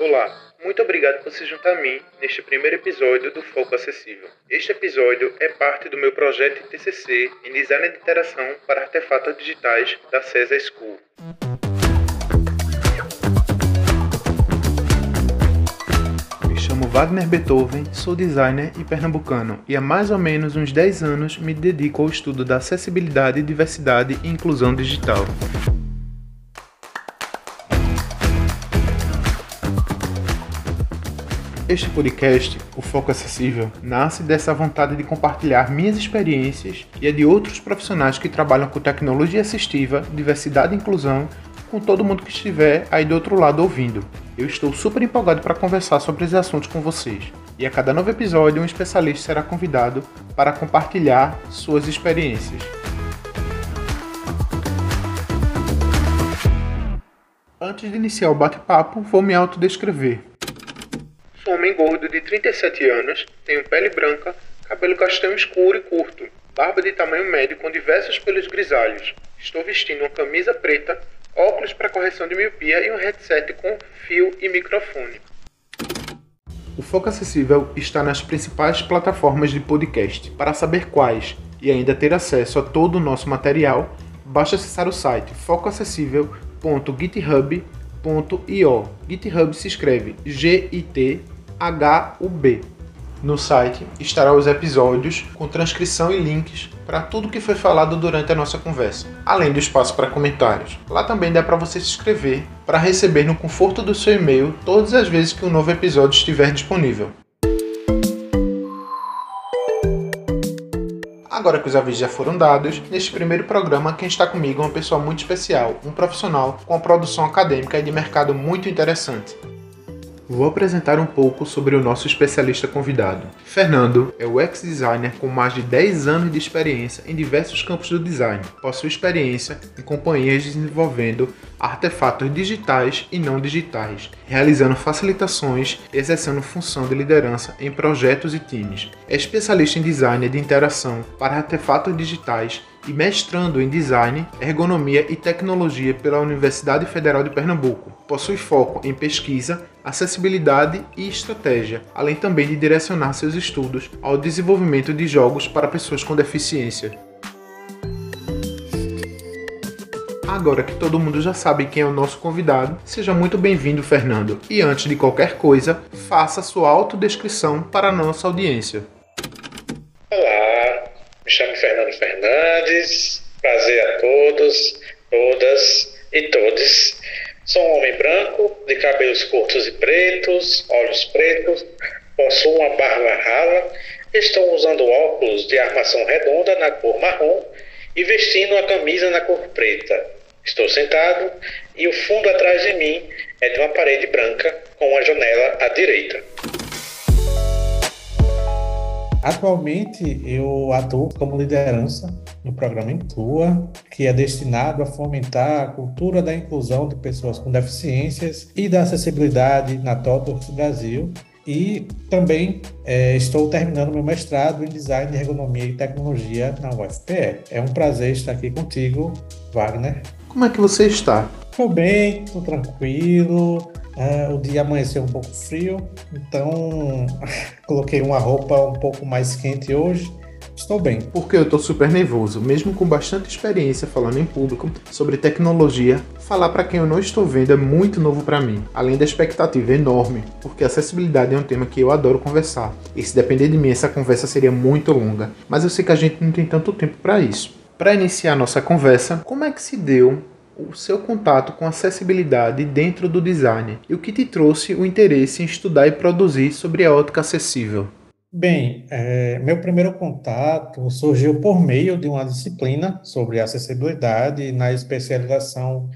Olá, muito obrigado por se juntar a mim neste primeiro episódio do Foco Acessível. Este episódio é parte do meu projeto TCC em Design de Interação para Artefatos Digitais da CESA School. Me chamo Wagner Beethoven, sou designer e pernambucano e há mais ou menos uns 10 anos me dedico ao estudo da acessibilidade, diversidade e inclusão digital. Este podcast, o Foco Acessível, nasce dessa vontade de compartilhar minhas experiências e a de outros profissionais que trabalham com tecnologia assistiva, diversidade e inclusão, com todo mundo que estiver aí do outro lado ouvindo. Eu estou super empolgado para conversar sobre esses assuntos com vocês. E a cada novo episódio, um especialista será convidado para compartilhar suas experiências. Antes de iniciar o bate-papo, vou me autodescrever. Um homem gordo de 37 anos, tenho pele branca, cabelo castanho escuro e curto, barba de tamanho médio com diversos pelos grisalhos. Estou vestindo uma camisa preta, óculos para correção de miopia e um headset com fio e microfone. O Foco Acessível está nas principais plataformas de podcast. Para saber quais e ainda ter acesso a todo o nosso material, basta acessar o site focoacessível.github.io. GitHub se escreve G-I-T HUB. No site estará os episódios com transcrição e links para tudo que foi falado durante a nossa conversa, além do espaço para comentários. Lá também dá para você se inscrever para receber no conforto do seu e-mail todas as vezes que um novo episódio estiver disponível. Agora que os avisos já foram dados, neste primeiro programa quem está comigo é uma pessoa muito especial, um profissional com uma produção acadêmica e de mercado muito interessante. Vou apresentar um pouco sobre o nosso especialista convidado. Fernando é o ex-designer com mais de 10 anos de experiência em diversos campos do design. Possui experiência em companhias desenvolvendo artefatos digitais e não digitais, realizando facilitações e exercendo função de liderança em projetos e times. É especialista em design de interação para artefatos digitais e mestrando em Design, Ergonomia e Tecnologia pela Universidade Federal de Pernambuco. Possui foco em pesquisa, acessibilidade e estratégia, além também de direcionar seus estudos ao desenvolvimento de jogos para pessoas com deficiência. Agora que todo mundo já sabe quem é o nosso convidado, seja muito bem-vindo, Fernando. E antes de qualquer coisa, faça sua autodescrição para a nossa audiência. Me chamo Fernando Fernandes. Prazer a todos, todas e todes. Sou um homem branco, de cabelos curtos e pretos, olhos pretos, possuo uma barba rala, estou usando óculos de armação redonda na cor marrom e vestindo a camisa na cor preta. Estou sentado e o fundo atrás de mim é de uma parede branca com uma janela à direita. Atualmente, eu atuo como liderança no programa Inclua, que é destinado a fomentar a cultura da inclusão de pessoas com deficiências e da acessibilidade na TOTOS Brasil. E também é, estou terminando meu mestrado em Design de Ergonomia e Tecnologia na UFPE. É um prazer estar aqui contigo, Wagner. Como é que você está? Estou bem, estou tranquilo, Uh, o dia amanheceu um pouco frio, então coloquei uma roupa um pouco mais quente hoje. Estou bem. Porque eu estou super nervoso, mesmo com bastante experiência falando em público sobre tecnologia, falar para quem eu não estou vendo é muito novo para mim, além da expectativa enorme, porque acessibilidade é um tema que eu adoro conversar. E se depender de mim, essa conversa seria muito longa, mas eu sei que a gente não tem tanto tempo para isso. Para iniciar nossa conversa, como é que se deu o seu contato com acessibilidade dentro do design e o que te trouxe o interesse em estudar e produzir sobre a ótica acessível? Bem, é, meu primeiro contato surgiu por meio de uma disciplina sobre acessibilidade na especialização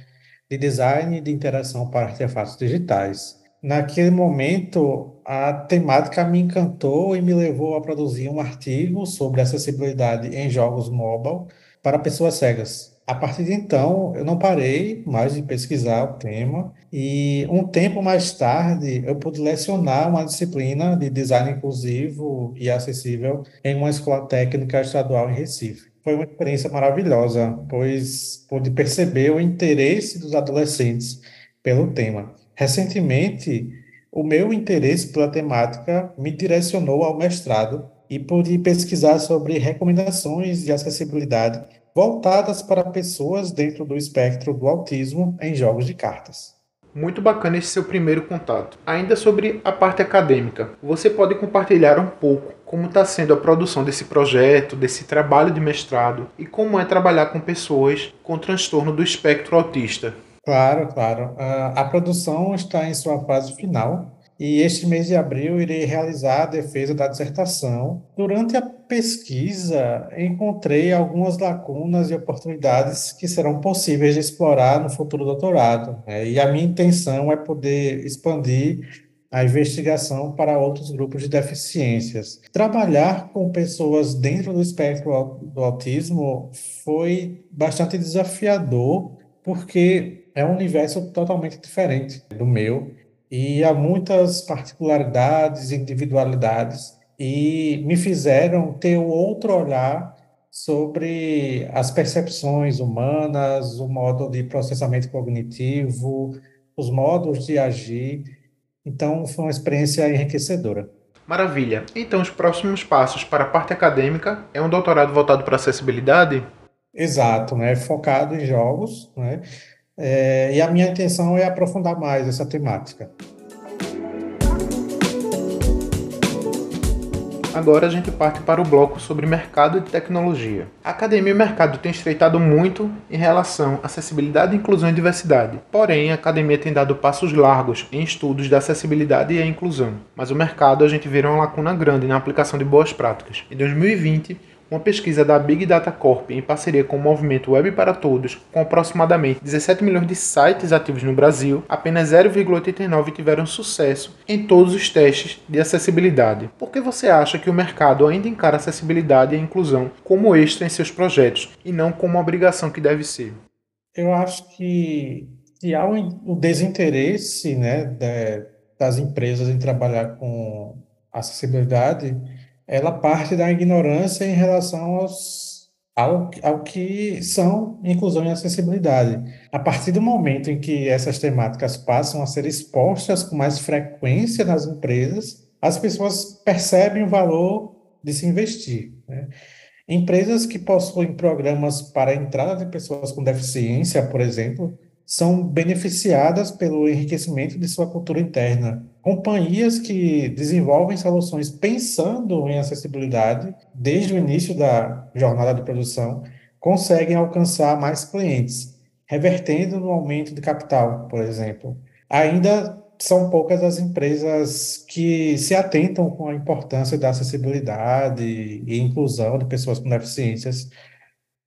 de design de interação para artefatos digitais. Naquele momento, a temática me encantou e me levou a produzir um artigo sobre acessibilidade em jogos mobile para pessoas cegas. A partir de então, eu não parei mais de pesquisar o tema e um tempo mais tarde eu pude lecionar uma disciplina de design inclusivo e acessível em uma escola técnica estadual em Recife. Foi uma experiência maravilhosa, pois pude perceber o interesse dos adolescentes pelo tema. Recentemente, o meu interesse pela temática me direcionou ao mestrado e pude pesquisar sobre recomendações de acessibilidade voltadas para pessoas dentro do espectro do autismo em jogos de cartas. Muito bacana esse seu primeiro contato. Ainda sobre a parte acadêmica, você pode compartilhar um pouco como está sendo a produção desse projeto, desse trabalho de mestrado e como é trabalhar com pessoas com transtorno do espectro autista. Claro, claro. A, a produção está em sua fase final e este mês de abril irei realizar a defesa da dissertação. Durante a pesquisa, encontrei algumas lacunas e oportunidades que serão possíveis de explorar no futuro doutorado. Né? E a minha intenção é poder expandir a investigação para outros grupos de deficiências. Trabalhar com pessoas dentro do espectro do autismo foi bastante desafiador, porque é um universo totalmente diferente do meu e há muitas particularidades, individualidades e me fizeram ter um outro olhar sobre as percepções humanas, o modo de processamento cognitivo, os modos de agir. Então, foi uma experiência enriquecedora. Maravilha. Então, os próximos passos para a parte acadêmica é um doutorado voltado para acessibilidade? Exato, né? Focado em jogos, né? É, e a minha intenção é aprofundar mais essa temática. Agora a gente parte para o bloco sobre mercado de tecnologia. A academia e o mercado têm estreitado muito em relação à acessibilidade, inclusão e diversidade. Porém, a academia tem dado passos largos em estudos da acessibilidade e a inclusão. Mas o mercado a gente vê uma lacuna grande na aplicação de boas práticas. Em 2020, uma pesquisa da Big Data Corp em parceria com o movimento Web para Todos, com aproximadamente 17 milhões de sites ativos no Brasil, apenas 0,89 tiveram sucesso em todos os testes de acessibilidade. Por que você acha que o mercado ainda encara acessibilidade e inclusão como extra em seus projetos e não como uma obrigação que deve ser? Eu acho que, que há o desinteresse né, das empresas em trabalhar com acessibilidade ela parte da ignorância em relação aos, ao, ao que são inclusão e acessibilidade. A partir do momento em que essas temáticas passam a ser expostas com mais frequência nas empresas, as pessoas percebem o valor de se investir. Né? Empresas que possuem programas para a entrada de pessoas com deficiência, por exemplo, são beneficiadas pelo enriquecimento de sua cultura interna. Companhias que desenvolvem soluções pensando em acessibilidade desde o início da jornada de produção conseguem alcançar mais clientes, revertendo no aumento de capital, por exemplo. Ainda são poucas as empresas que se atentam com a importância da acessibilidade e inclusão de pessoas com deficiências,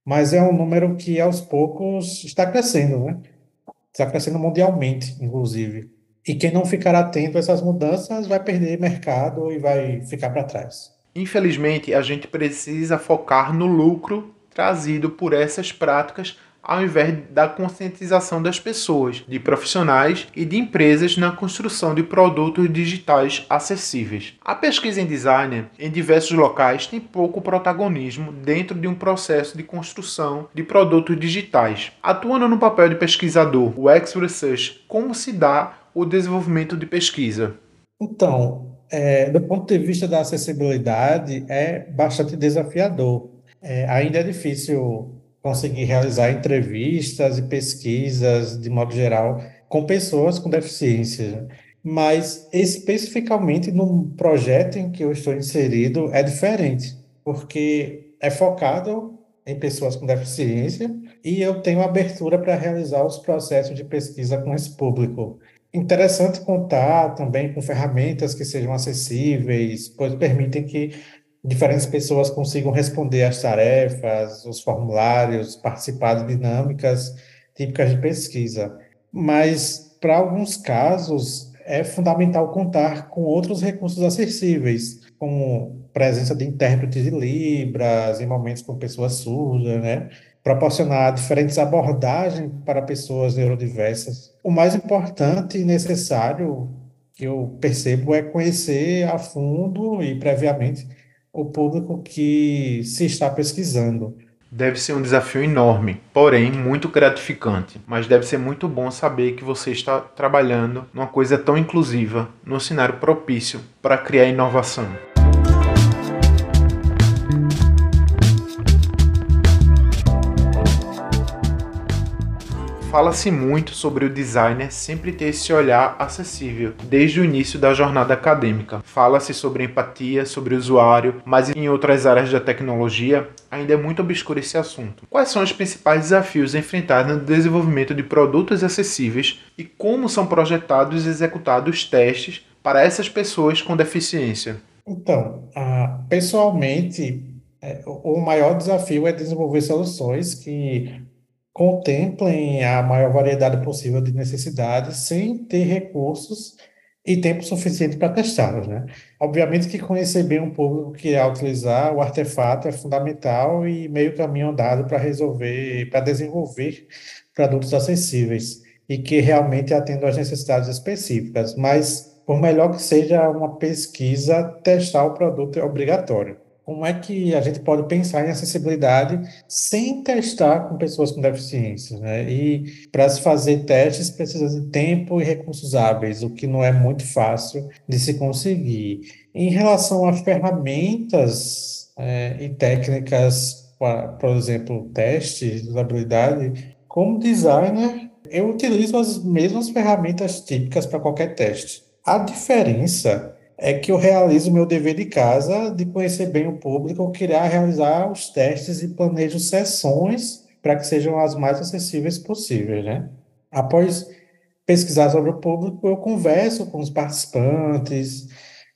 mas é um número que aos poucos está crescendo, né? está crescendo mundialmente, inclusive. E quem não ficar atento a essas mudanças vai perder mercado e vai ficar para trás. Infelizmente, a gente precisa focar no lucro trazido por essas práticas ao invés da conscientização das pessoas, de profissionais e de empresas na construção de produtos digitais acessíveis. A pesquisa em design em diversos locais tem pouco protagonismo dentro de um processo de construção de produtos digitais. Atuando no papel de pesquisador, o X-Research, como se dá o desenvolvimento de pesquisa? Então, é, do ponto de vista da acessibilidade, é bastante desafiador. É, ainda é difícil conseguir realizar entrevistas e pesquisas, de modo geral, com pessoas com deficiência. Mas, especificamente no projeto em que eu estou inserido, é diferente, porque é focado em pessoas com deficiência e eu tenho abertura para realizar os processos de pesquisa com esse público. Interessante contar também com ferramentas que sejam acessíveis, pois permitem que diferentes pessoas consigam responder às tarefas, os formulários, participar de dinâmicas típicas de pesquisa. Mas, para alguns casos, é fundamental contar com outros recursos acessíveis, como presença de intérpretes de Libras, em momentos com pessoas surdas, né? Proporcionar diferentes abordagens para pessoas neurodiversas. O mais importante e necessário que eu percebo é conhecer a fundo e previamente o público que se está pesquisando. Deve ser um desafio enorme, porém muito gratificante, mas deve ser muito bom saber que você está trabalhando numa coisa tão inclusiva, num cenário propício para criar inovação. Fala-se muito sobre o designer sempre ter esse olhar acessível, desde o início da jornada acadêmica. Fala-se sobre empatia, sobre o usuário, mas em outras áreas da tecnologia ainda é muito obscuro esse assunto. Quais são os principais desafios enfrentados no desenvolvimento de produtos acessíveis e como são projetados e executados testes para essas pessoas com deficiência? Então, uh, pessoalmente, é, o maior desafio é desenvolver soluções que contemplem a maior variedade possível de necessidades sem ter recursos e tempo suficiente para testá-los, né? Obviamente que conhecer bem um público que irá utilizar o artefato é fundamental e meio caminho andado para resolver, para desenvolver produtos acessíveis e que realmente atendam às necessidades específicas. Mas, por melhor que seja uma pesquisa, testar o produto é obrigatório como é que a gente pode pensar em acessibilidade sem testar com pessoas com deficiência, né? E para se fazer testes precisa de tempo e recursos hábeis, o que não é muito fácil de se conseguir. Em relação a ferramentas é, e técnicas, por exemplo, testes de usabilidade, como designer, eu utilizo as mesmas ferramentas típicas para qualquer teste. A diferença é que eu realizo o meu dever de casa de conhecer bem o público, queria realizar os testes e planejo sessões para que sejam as mais acessíveis possíveis, né? Após pesquisar sobre o público, eu converso com os participantes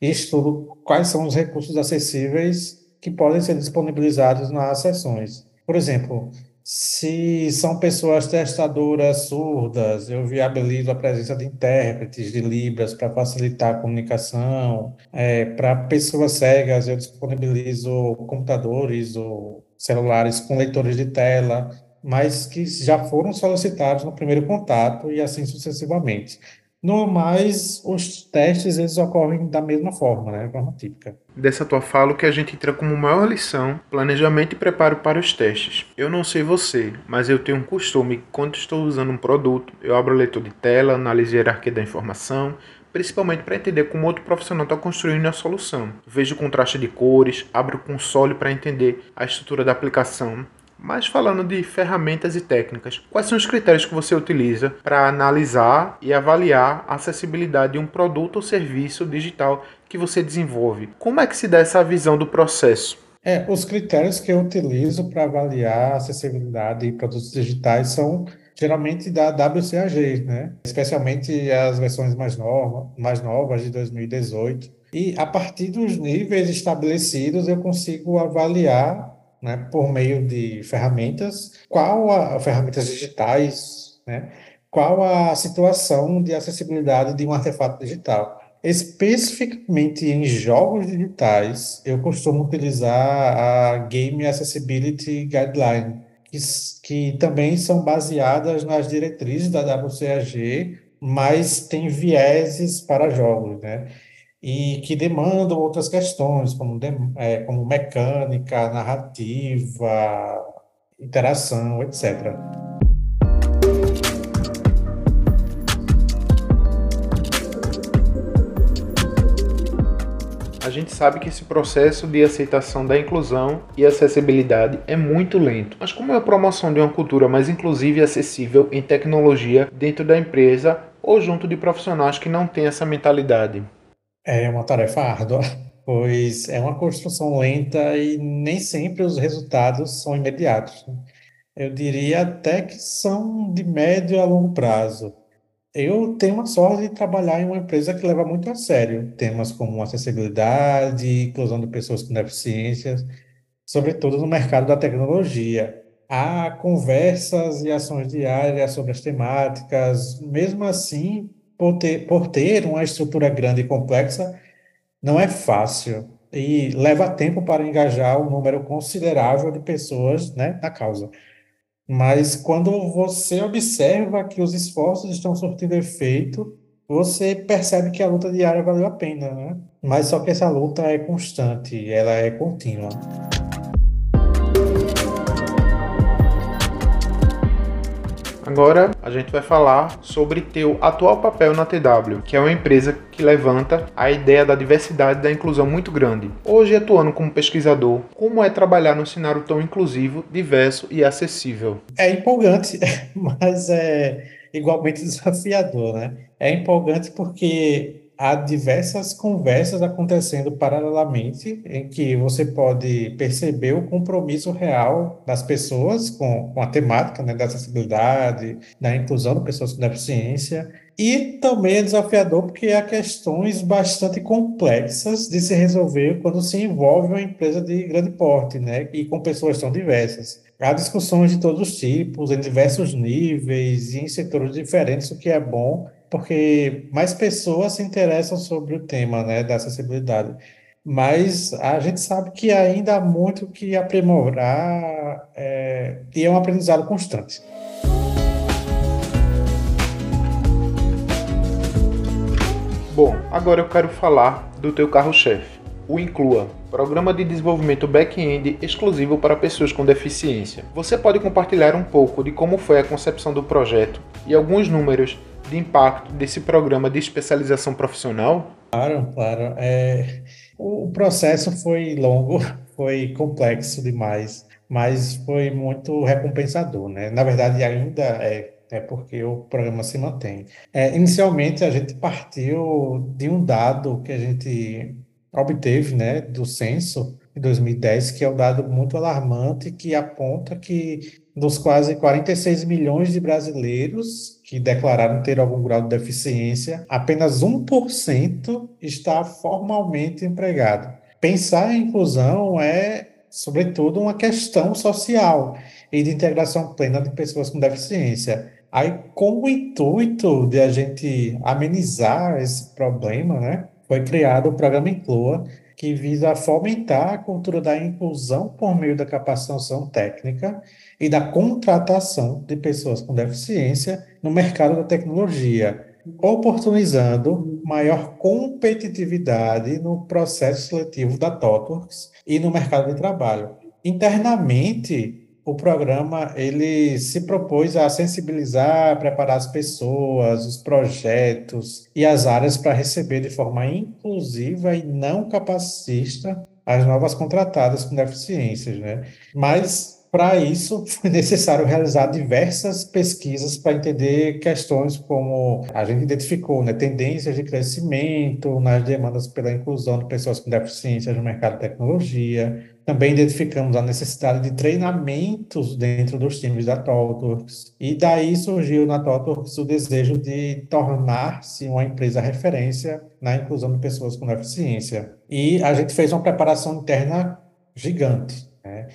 e estudo quais são os recursos acessíveis que podem ser disponibilizados nas sessões. Por exemplo, se são pessoas testadoras surdas, eu viabilizo a presença de intérpretes de Libras para facilitar a comunicação. É, para pessoas cegas, eu disponibilizo computadores ou celulares com leitores de tela, mas que já foram solicitados no primeiro contato e assim sucessivamente. No mais, os testes eles ocorrem da mesma forma, né? Forma típica. Dessa tua fala, o que a gente entra como maior lição, planejamento e preparo para os testes. Eu não sei você, mas eu tenho um costume, quando estou usando um produto, eu abro o leitor de tela, analiso a hierarquia da informação, principalmente para entender como outro profissional está construindo a solução. Vejo o contraste de cores, abro o console para entender a estrutura da aplicação, mas falando de ferramentas e técnicas, quais são os critérios que você utiliza para analisar e avaliar a acessibilidade de um produto ou serviço digital que você desenvolve? Como é que se dá essa visão do processo? É, os critérios que eu utilizo para avaliar a acessibilidade de produtos digitais são geralmente da WCAG, né? Especialmente as versões mais, nova, mais novas de 2018. E a partir dos níveis estabelecidos eu consigo avaliar né, por meio de ferramentas, qual a ferramentas digitais, né, qual a situação de acessibilidade de um artefato digital. Especificamente em jogos digitais, eu costumo utilizar a Game Accessibility Guideline, que, que também são baseadas nas diretrizes da WCAG, mas tem vieses para jogos, né? E que demandam outras questões, como, é, como mecânica, narrativa, interação, etc. A gente sabe que esse processo de aceitação da inclusão e acessibilidade é muito lento. Mas como é a promoção de uma cultura mais inclusiva e acessível em tecnologia dentro da empresa ou junto de profissionais que não têm essa mentalidade? É uma tarefa árdua, pois é uma construção lenta e nem sempre os resultados são imediatos. né? Eu diria até que são de médio a longo prazo. Eu tenho a sorte de trabalhar em uma empresa que leva muito a sério temas como acessibilidade, inclusão de pessoas com deficiências, sobretudo no mercado da tecnologia. Há conversas e ações diárias sobre as temáticas, mesmo assim, por ter, por ter uma estrutura grande e complexa, não é fácil e leva tempo para engajar um número considerável de pessoas né, na causa. Mas quando você observa que os esforços estão surtindo efeito, você percebe que a luta diária valeu a pena, né? Mas só que essa luta é constante, ela é contínua. Agora a gente vai falar sobre teu atual papel na TW, que é uma empresa que levanta a ideia da diversidade e da inclusão muito grande. Hoje atuando como pesquisador, como é trabalhar num cenário tão inclusivo, diverso e acessível? É empolgante, mas é igualmente desafiador, né? É empolgante porque há diversas conversas acontecendo paralelamente, em que você pode perceber o compromisso real das pessoas com, com a temática né, da acessibilidade, da inclusão de pessoas com deficiência, e também é desafiador porque há questões bastante complexas de se resolver quando se envolve uma empresa de grande porte, né, e com pessoas tão diversas. Há discussões de todos os tipos, em diversos níveis e em setores diferentes, o que é bom porque mais pessoas se interessam sobre o tema, né, da acessibilidade. Mas a gente sabe que ainda há muito que aprimorar é, e é um aprendizado constante. Bom, agora eu quero falar do teu carro-chefe, o Inclua, programa de desenvolvimento back-end exclusivo para pessoas com deficiência. Você pode compartilhar um pouco de como foi a concepção do projeto e alguns números de impacto desse programa de especialização profissional? Claro, claro. É, o processo foi longo, foi complexo demais, mas foi muito recompensador, né? Na verdade, ainda é, é porque o programa se mantém. É, inicialmente, a gente partiu de um dado que a gente obteve, né, do censo em 2010, que é um dado muito alarmante que aponta que dos quase 46 milhões de brasileiros que declararam ter algum grau de deficiência, apenas 1% está formalmente empregado. Pensar em inclusão é, sobretudo, uma questão social e de integração plena de pessoas com deficiência. Aí, com o intuito de a gente amenizar esse problema, né, foi criado o programa Inclua, que visa fomentar a cultura da inclusão por meio da capacitação técnica e da contratação de pessoas com deficiência no mercado da tecnologia, oportunizando maior competitividade no processo seletivo da TOTWORKS e no mercado de trabalho. Internamente, o programa ele se propôs a sensibilizar, preparar as pessoas, os projetos e as áreas para receber de forma inclusiva e não capacitista as novas contratadas com deficiências, né? Mas para isso, foi necessário realizar diversas pesquisas para entender questões como a gente identificou, né, tendências de crescimento nas demandas pela inclusão de pessoas com deficiências no mercado de tecnologia. Também identificamos a necessidade de treinamentos dentro dos times da TOTWORKS. E daí surgiu na TOTWORKS o desejo de tornar-se uma empresa referência na inclusão de pessoas com deficiência. E a gente fez uma preparação interna gigante. Né?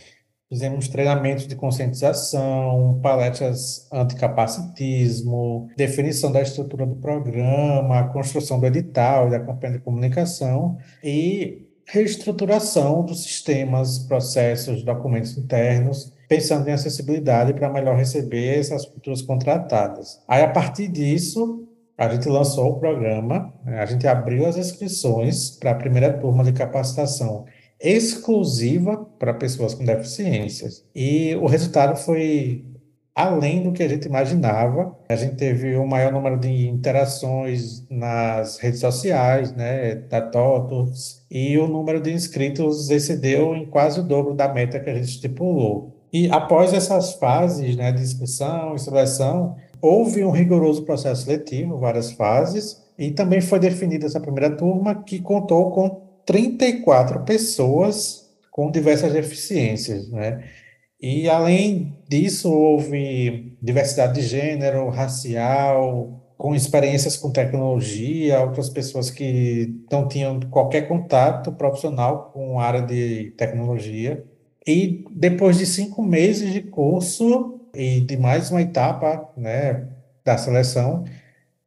Fizemos treinamentos de conscientização, palestras anticapacitismo, definição da estrutura do programa, construção do edital da campanha de comunicação e reestruturação dos sistemas, processos, documentos internos, pensando em acessibilidade para melhor receber essas futuras contratadas. Aí, a partir disso, a gente lançou o programa, né, a gente abriu as inscrições para a primeira turma de capacitação exclusiva para pessoas com deficiências. E o resultado foi além do que a gente imaginava. A gente teve um maior número de interações nas redes sociais, né, da TOTUS, e o número de inscritos excedeu em quase o dobro da meta que a gente estipulou. E após essas fases né, de inscrição e seleção, houve um rigoroso processo seletivo, várias fases, e também foi definida essa primeira turma, que contou com 34 pessoas com diversas deficiências, né? E além disso, houve diversidade de gênero, racial, com experiências com tecnologia, outras pessoas que não tinham qualquer contato profissional com a área de tecnologia. E depois de cinco meses de curso e de mais uma etapa né, da seleção,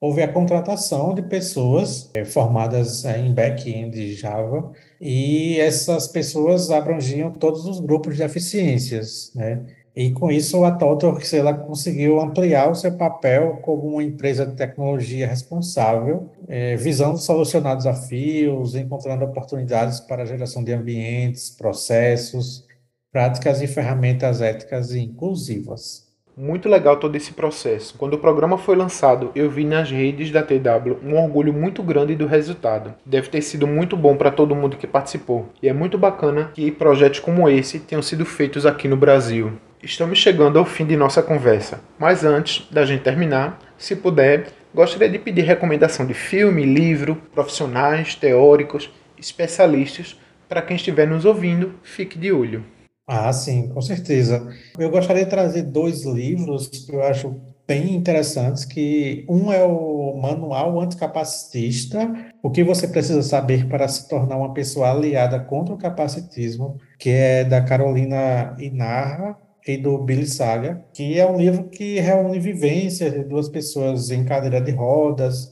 houve a contratação de pessoas é, formadas é, em back-end Java, e essas pessoas abrangiam todos os grupos de deficiências, né? E com isso a TOTWORKS ela conseguiu ampliar o seu papel como uma empresa de tecnologia responsável, é, visando solucionar desafios, encontrando oportunidades para a geração de ambientes, processos, práticas e ferramentas éticas e inclusivas. Muito legal todo esse processo. Quando o programa foi lançado, eu vi nas redes da TW um orgulho muito grande do resultado. Deve ter sido muito bom para todo mundo que participou. E é muito bacana que projetos como esse tenham sido feitos aqui no Brasil. Estamos chegando ao fim de nossa conversa, mas antes da gente terminar, se puder, gostaria de pedir recomendação de filme, livro, profissionais, teóricos, especialistas, para quem estiver nos ouvindo, fique de olho. Ah, sim, com certeza. Eu gostaria de trazer dois livros que eu acho bem interessantes, que um é o Manual Anticapacitista, o que você precisa saber para se tornar uma pessoa aliada contra o capacitismo, que é da Carolina Inarra e do Billy Saga, que é um livro que reúne vivências de duas pessoas em cadeira de rodas,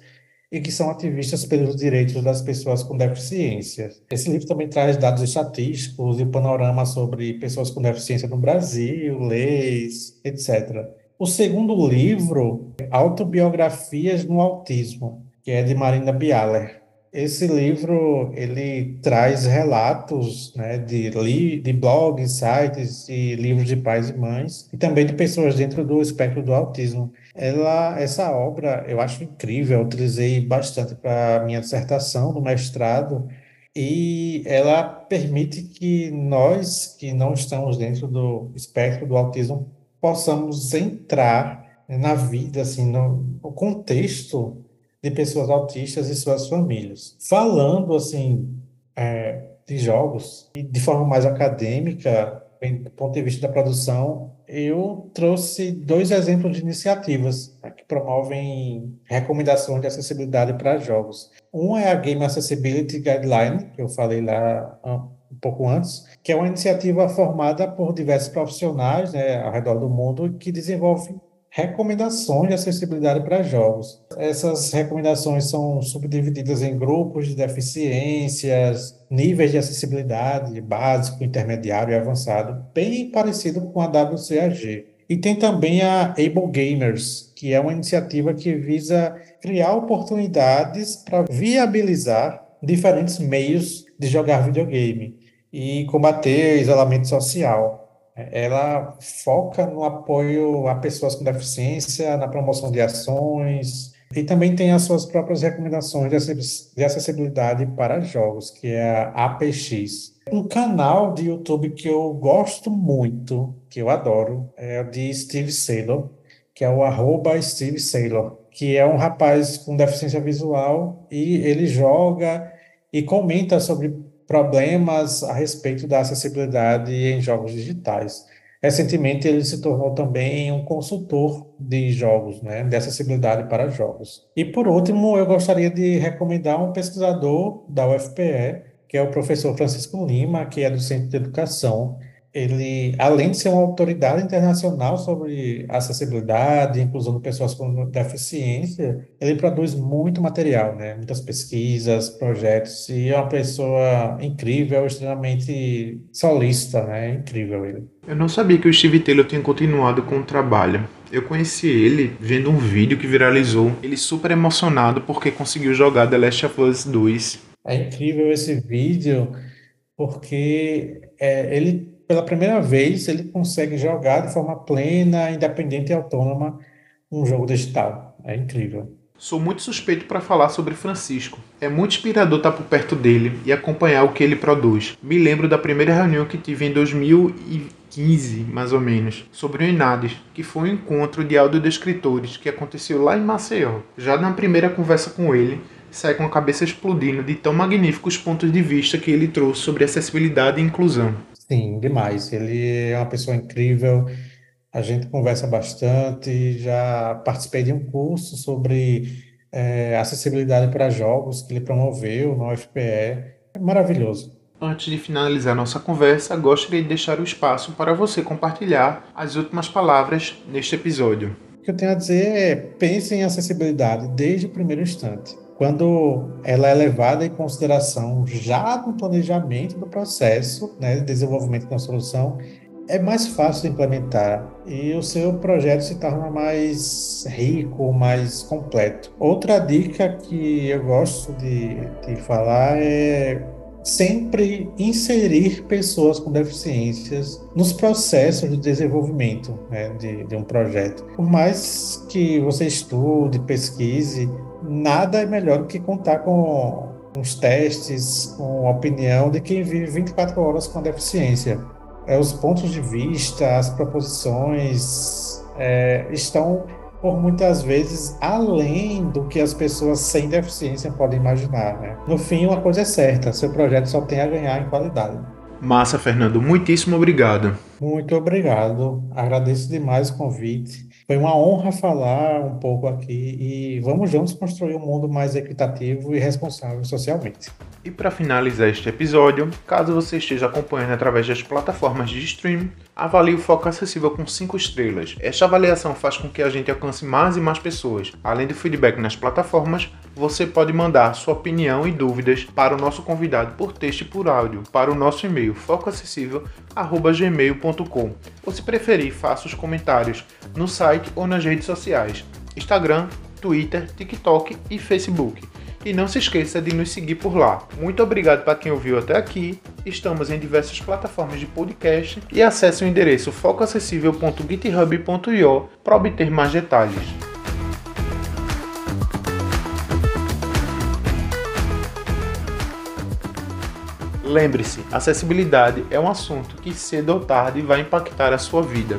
e que são ativistas pelos direitos das pessoas com deficiência. Esse livro também traz dados estatísticos e panorama sobre pessoas com deficiência no Brasil, leis, etc. O segundo livro, Autobiografias no Autismo, que é de Marina Bialer. Esse livro ele traz relatos né, de, li, de blogs, sites e livros de pais e mães e também de pessoas dentro do espectro do autismo. Ela, essa obra eu acho incrível, eu utilizei bastante para minha dissertação no mestrado e ela permite que nós que não estamos dentro do espectro do autismo possamos entrar na vida, assim, no, no contexto de pessoas autistas e suas famílias. Falando, assim, é, de jogos, de forma mais acadêmica, do ponto de vista da produção, eu trouxe dois exemplos de iniciativas né, que promovem recomendações de acessibilidade para jogos. Um é a Game Accessibility Guideline, que eu falei lá um pouco antes, que é uma iniciativa formada por diversos profissionais né, ao redor do mundo que desenvolvem recomendações de acessibilidade para jogos. Essas recomendações são subdivididas em grupos de deficiências, níveis de acessibilidade, básico, intermediário e avançado, bem parecido com a WCAG. E tem também a Able Gamers, que é uma iniciativa que visa criar oportunidades para viabilizar diferentes meios de jogar videogame e combater isolamento social. Ela foca no apoio a pessoas com deficiência, na promoção de ações, e também tem as suas próprias recomendações de acessibilidade para jogos, que é a APX. Um canal de YouTube que eu gosto muito, que eu adoro, é o de Steve Saylor, que é o arroba Steve Saylor, que é um rapaz com deficiência visual e ele joga e comenta sobre problemas a respeito da acessibilidade em jogos digitais. Recentemente, ele se tornou também um consultor de jogos, né, de acessibilidade para jogos. E, por último, eu gostaria de recomendar um pesquisador da UFPE, que é o professor Francisco Lima, que é do Centro de Educação, ele, além de ser uma autoridade internacional sobre acessibilidade e inclusão de pessoas com deficiência, ele produz muito material, né? Muitas pesquisas, projetos, e é uma pessoa incrível, extremamente solista, né? Incrível ele. Eu não sabia que o Steve Taylor tinha continuado com o trabalho. Eu conheci ele vendo um vídeo que viralizou, ele super emocionado porque conseguiu jogar The Last of Us 2. É incrível esse vídeo, porque é, ele pela primeira vez, ele consegue jogar de forma plena, independente e autônoma um jogo digital. É incrível. Sou muito suspeito para falar sobre Francisco. É muito inspirador estar por perto dele e acompanhar o que ele produz. Me lembro da primeira reunião que tive em 2015, mais ou menos, sobre o Inades, que foi um encontro de audiodescritores que aconteceu lá em Maceió. Já na primeira conversa com ele, saí com a cabeça explodindo de tão magníficos pontos de vista que ele trouxe sobre acessibilidade e inclusão. Sim, demais. Ele é uma pessoa incrível. A gente conversa bastante. Já participei de um curso sobre é, acessibilidade para jogos que ele promoveu no UFPE. É maravilhoso. Antes de finalizar nossa conversa, gostaria de deixar o espaço para você compartilhar as últimas palavras neste episódio. O que eu tenho a dizer é pense em acessibilidade desde o primeiro instante quando ela é levada em consideração já no planejamento do processo né, de desenvolvimento da solução, é mais fácil de implementar e o seu projeto se torna mais rico, mais completo. Outra dica que eu gosto de, de falar é sempre inserir pessoas com deficiências nos processos de desenvolvimento né, de, de um projeto. Por mais que você estude, pesquise, nada é melhor do que contar com os testes, com a opinião de quem vive 24 horas com deficiência. É, os pontos de vista, as proposições é, estão por muitas vezes além do que as pessoas sem deficiência podem imaginar. Né? No fim, uma coisa é certa: seu projeto só tem a ganhar em qualidade. Massa, Fernando. Muitíssimo obrigado. Muito obrigado. Agradeço demais o convite. Foi uma honra falar um pouco aqui e vamos juntos construir um mundo mais equitativo e responsável socialmente. E para finalizar este episódio, caso você esteja acompanhando através das plataformas de streaming, avalie o Foco Acessível com 5 estrelas. Esta avaliação faz com que a gente alcance mais e mais pessoas. Além do feedback nas plataformas, você pode mandar sua opinião e dúvidas para o nosso convidado por texto e por áudio para o nosso e-mail focoacessível@gmail.com. Ou se preferir, faça os comentários no site ou nas redes sociais: Instagram, Twitter, TikTok e Facebook. E não se esqueça de nos seguir por lá. Muito obrigado para quem ouviu até aqui. Estamos em diversas plataformas de podcast e acesse o endereço focoacessível.github.io para obter mais detalhes. Lembre-se, acessibilidade é um assunto que cedo ou tarde vai impactar a sua vida.